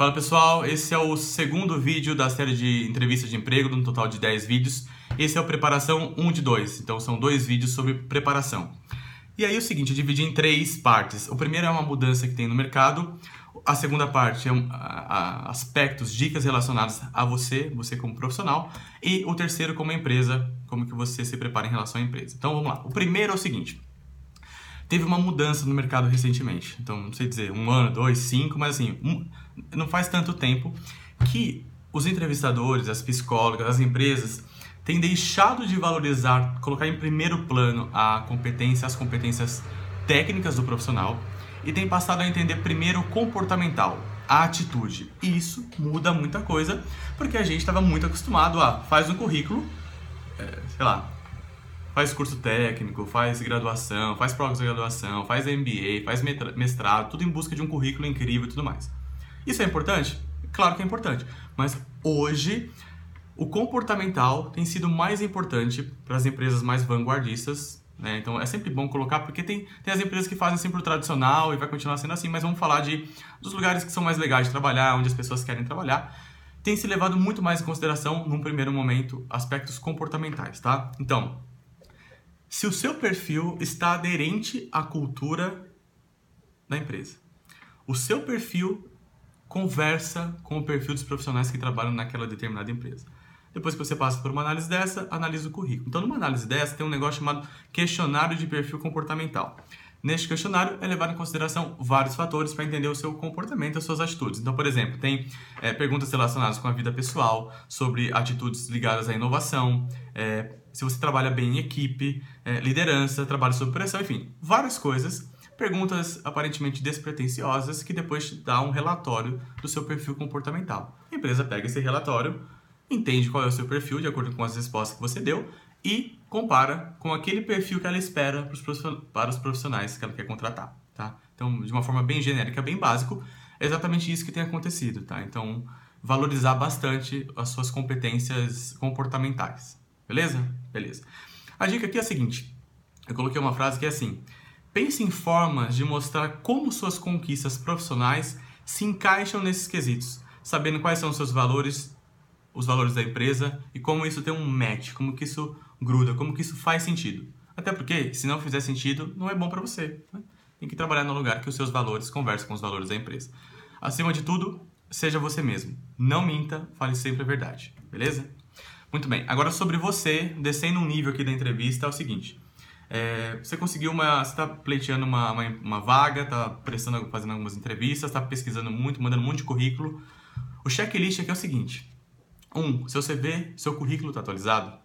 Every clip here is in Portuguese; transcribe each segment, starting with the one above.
Fala pessoal, esse é o segundo vídeo da série de entrevistas de emprego, no total de 10 vídeos. Esse é o Preparação 1 de 2, então são dois vídeos sobre preparação. E aí é o seguinte, eu dividi em três partes. O primeiro é uma mudança que tem no mercado, a segunda parte é um, a, a, aspectos, dicas relacionadas a você, você como profissional, e o terceiro como empresa, como que você se prepara em relação à empresa. Então vamos lá. O primeiro é o seguinte, teve uma mudança no mercado recentemente. Então, não sei dizer, um ano, dois, cinco, mas assim, um, não faz tanto tempo que os entrevistadores, as psicólogas, as empresas têm deixado de valorizar, colocar em primeiro plano a competência, as competências técnicas do profissional e têm passado a entender primeiro o comportamental, a atitude. E isso muda muita coisa, porque a gente estava muito acostumado a faz um currículo, é, sei lá, faz curso técnico, faz graduação, faz pós-graduação, faz MBA, faz mestrado, tudo em busca de um currículo incrível e tudo mais. Isso é importante? Claro que é importante, mas hoje o comportamental tem sido mais importante para as empresas mais vanguardistas, né? Então é sempre bom colocar porque tem, tem as empresas que fazem sempre o tradicional e vai continuar sendo assim, mas vamos falar de dos lugares que são mais legais de trabalhar, onde as pessoas querem trabalhar. Tem se levado muito mais em consideração, num primeiro momento, aspectos comportamentais, tá? Então, se o seu perfil está aderente à cultura da empresa. O seu perfil conversa com o perfil dos profissionais que trabalham naquela determinada empresa. Depois que você passa por uma análise dessa, analisa o currículo. Então, numa análise dessa, tem um negócio chamado questionário de perfil comportamental. Neste questionário é levado em consideração vários fatores para entender o seu comportamento e as suas atitudes. Então, por exemplo, tem é, perguntas relacionadas com a vida pessoal, sobre atitudes ligadas à inovação, é, se você trabalha bem em equipe, é, liderança, trabalho sob pressão, enfim, várias coisas. Perguntas aparentemente despretensiosas que depois te dá um relatório do seu perfil comportamental. A empresa pega esse relatório, entende qual é o seu perfil de acordo com as respostas que você deu e compara com aquele perfil que ela espera para os profissionais que ela quer contratar, tá? Então, de uma forma bem genérica, bem básico, é exatamente isso que tem acontecido, tá? Então, valorizar bastante as suas competências comportamentais. Beleza? Beleza. A dica aqui é a seguinte: eu coloquei uma frase que é assim: pense em formas de mostrar como suas conquistas profissionais se encaixam nesses quesitos, sabendo quais são os seus valores, os valores da empresa e como isso tem um match, como que isso gruda, como que isso faz sentido. Até porque, se não fizer sentido, não é bom para você. Né? Tem que trabalhar no lugar que os seus valores conversam com os valores da empresa. Acima de tudo, seja você mesmo. Não minta, fale sempre a verdade. Beleza? Muito bem, agora sobre você, descendo um nível aqui da entrevista, é o seguinte. É, você conseguiu uma. Você está pleiteando uma, uma, uma, vaga, está prestando, fazendo algumas entrevistas, está pesquisando muito, mandando um monte de currículo. O checklist aqui é o seguinte: um, seu CV, seu currículo está atualizado?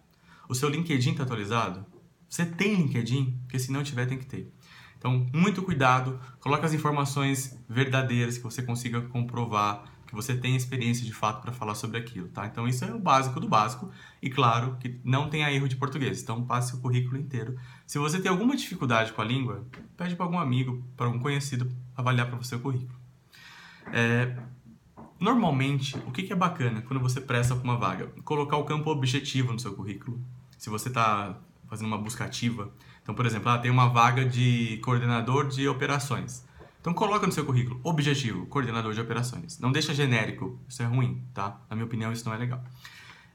O seu LinkedIn está atualizado? Você tem LinkedIn? Porque se não tiver, tem que ter. Então, muito cuidado, coloque as informações verdadeiras que você consiga comprovar que você tem experiência de fato para falar sobre aquilo, tá? Então isso é o básico do básico e claro que não tenha erro de português, então passe o currículo inteiro. Se você tem alguma dificuldade com a língua, pede para algum amigo, para algum conhecido avaliar para você o currículo. É, normalmente, o que é bacana quando você presta para uma vaga? Colocar o campo objetivo no seu currículo. Se você está fazendo uma busca ativa, então, por exemplo, ah, tem uma vaga de coordenador de operações. Então coloca no seu currículo, objetivo, coordenador de operações. Não deixa genérico, isso é ruim, tá? Na minha opinião, isso não é legal.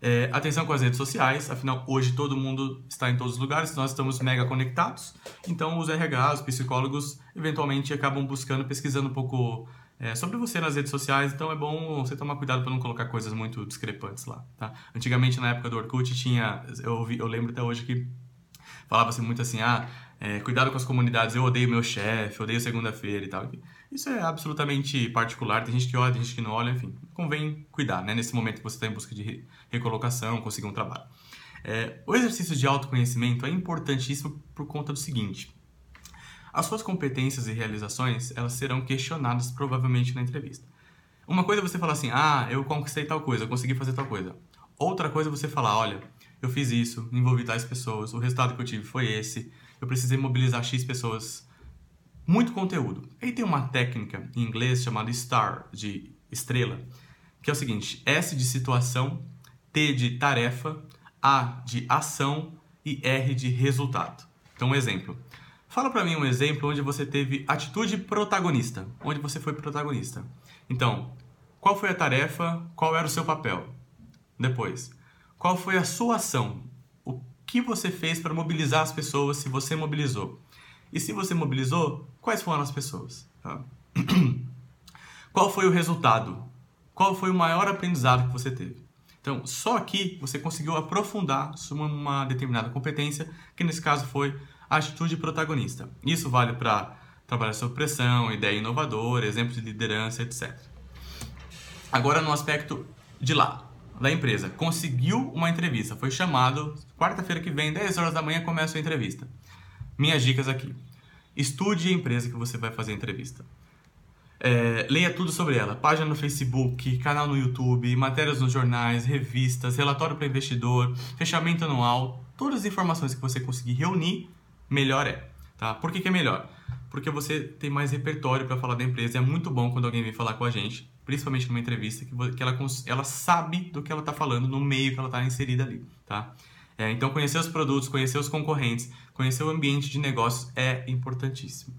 É, atenção com as redes sociais, afinal, hoje todo mundo está em todos os lugares, nós estamos mega conectados, então os RH, os psicólogos, eventualmente acabam buscando, pesquisando um pouco é, sobre você nas redes sociais, então é bom você tomar cuidado para não colocar coisas muito discrepantes lá, tá? Antigamente, na época do Orkut, tinha, eu, ouvi, eu lembro até hoje que falava-se muito assim, ah, é, cuidado com as comunidades, eu odeio meu chefe, odeio segunda-feira e tal. Isso é absolutamente particular, tem gente que olha, tem gente que não olha, enfim. Convém cuidar, né? Nesse momento que você está em busca de recolocação, conseguir um trabalho. É, o exercício de autoconhecimento é importantíssimo por conta do seguinte. As suas competências e realizações, elas serão questionadas provavelmente na entrevista. Uma coisa é você falar assim, ah, eu conquistei tal coisa, eu consegui fazer tal coisa. Outra coisa é você falar, olha, eu fiz isso, envolvi tais pessoas, o resultado que eu tive foi esse, eu precisei mobilizar X pessoas. Muito conteúdo. E tem uma técnica em inglês chamada STAR, de estrela, que é o seguinte: S de situação, T de tarefa, A de ação e R de resultado. Então, um exemplo. Fala para mim um exemplo onde você teve atitude protagonista, onde você foi protagonista. Então, Qual foi a tarefa? Qual era o seu papel? Depois, qual foi a sua ação? Que você fez para mobilizar as pessoas se você mobilizou? E se você mobilizou, quais foram as pessoas? Tá? qual foi o resultado? Qual foi o maior aprendizado que você teve? Então, só aqui você conseguiu aprofundar sobre uma determinada competência, que nesse caso foi a atitude protagonista. Isso vale para trabalhar sob pressão, ideia inovadora, exemplo de liderança, etc. Agora no aspecto de lá, da empresa, conseguiu uma entrevista, foi chamado, quarta-feira que vem, 10 horas da manhã começa a entrevista. Minhas dicas aqui. Estude a empresa que você vai fazer a entrevista. É, leia tudo sobre ela. Página no Facebook, canal no YouTube, matérias nos jornais, revistas, relatório para investidor, fechamento anual. Todas as informações que você conseguir reunir, melhor é. Tá? Por que, que é melhor? Porque você tem mais repertório para falar da empresa. É muito bom quando alguém vem falar com a gente principalmente numa entrevista, que, que ela, ela sabe do que ela está falando no meio que ela está inserida ali, tá? É, então, conhecer os produtos, conhecer os concorrentes, conhecer o ambiente de negócios é importantíssimo.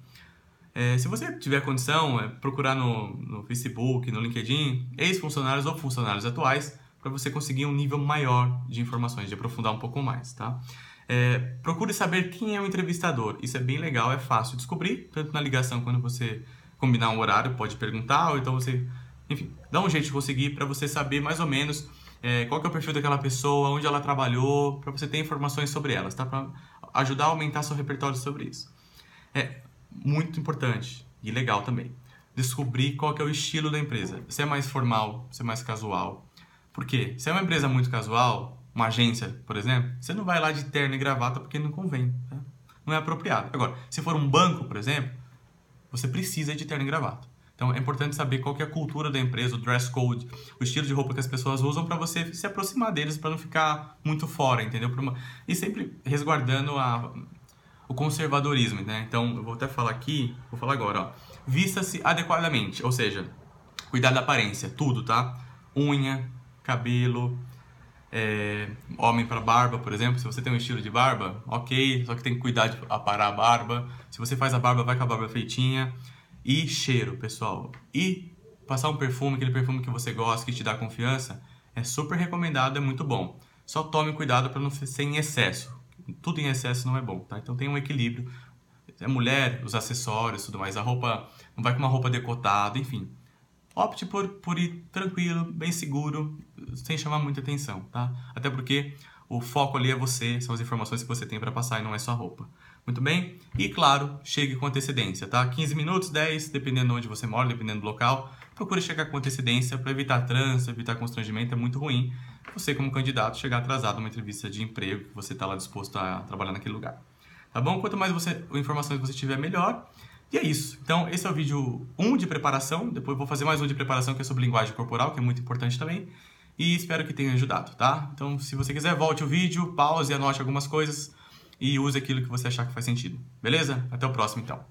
É, se você tiver condição, é, procurar no, no Facebook, no LinkedIn, ex-funcionários ou funcionários atuais, para você conseguir um nível maior de informações, de aprofundar um pouco mais, tá? É, procure saber quem é o entrevistador. Isso é bem legal, é fácil descobrir, tanto na ligação quando você combinar um horário, pode perguntar, ou então você enfim, dá um jeito de conseguir para você saber mais ou menos é, qual é o perfil daquela pessoa, onde ela trabalhou, para você ter informações sobre elas, tá? Para ajudar a aumentar seu repertório sobre isso. É muito importante e legal também descobrir qual é o estilo da empresa. Se é mais formal, se é mais casual. Por quê? Se é uma empresa muito casual, uma agência, por exemplo, você não vai lá de terno e gravata porque não convém. Tá? Não é apropriado. Agora, se for um banco, por exemplo, você precisa de terno e gravata. Então é importante saber qual é a cultura da empresa, o dress code, o estilo de roupa que as pessoas usam para você se aproximar deles, para não ficar muito fora, entendeu? Uma... E sempre resguardando a... o conservadorismo, né? Então eu vou até falar aqui, vou falar agora, ó. Vista-se adequadamente, ou seja, cuidar da aparência, tudo, tá? Unha, cabelo, é, homem para barba, por exemplo, se você tem um estilo de barba, ok, só que tem que cuidar de aparar a barba. Se você faz a barba, vai com a barba feitinha. E cheiro, pessoal. E passar um perfume, aquele perfume que você gosta, que te dá confiança, é super recomendado, é muito bom. Só tome cuidado para não ser em excesso. Tudo em excesso não é bom, tá? Então tem um equilíbrio. É mulher, os acessórios, tudo mais. A roupa não vai com uma roupa decotada, enfim. Opte por, por ir tranquilo, bem seguro, sem chamar muita atenção, tá? Até porque o foco ali é você, são as informações que você tem para passar e não é só roupa. Muito bem? E claro, chegue com antecedência, tá? 15 minutos, 10, dependendo de onde você mora, dependendo do local. Procure chegar com antecedência para evitar trânsito, evitar constrangimento, é muito ruim você como candidato chegar atrasado numa entrevista de emprego que você está lá disposto a trabalhar naquele lugar. Tá bom? Quanto mais você, informações você tiver, melhor. E é isso. Então, esse é o vídeo 1 de preparação. Depois vou fazer mais um de preparação que é sobre linguagem corporal, que é muito importante também. E espero que tenha ajudado, tá? Então, se você quiser, volte o vídeo, pause anote algumas coisas e use aquilo que você achar que faz sentido. Beleza? Até o próximo então.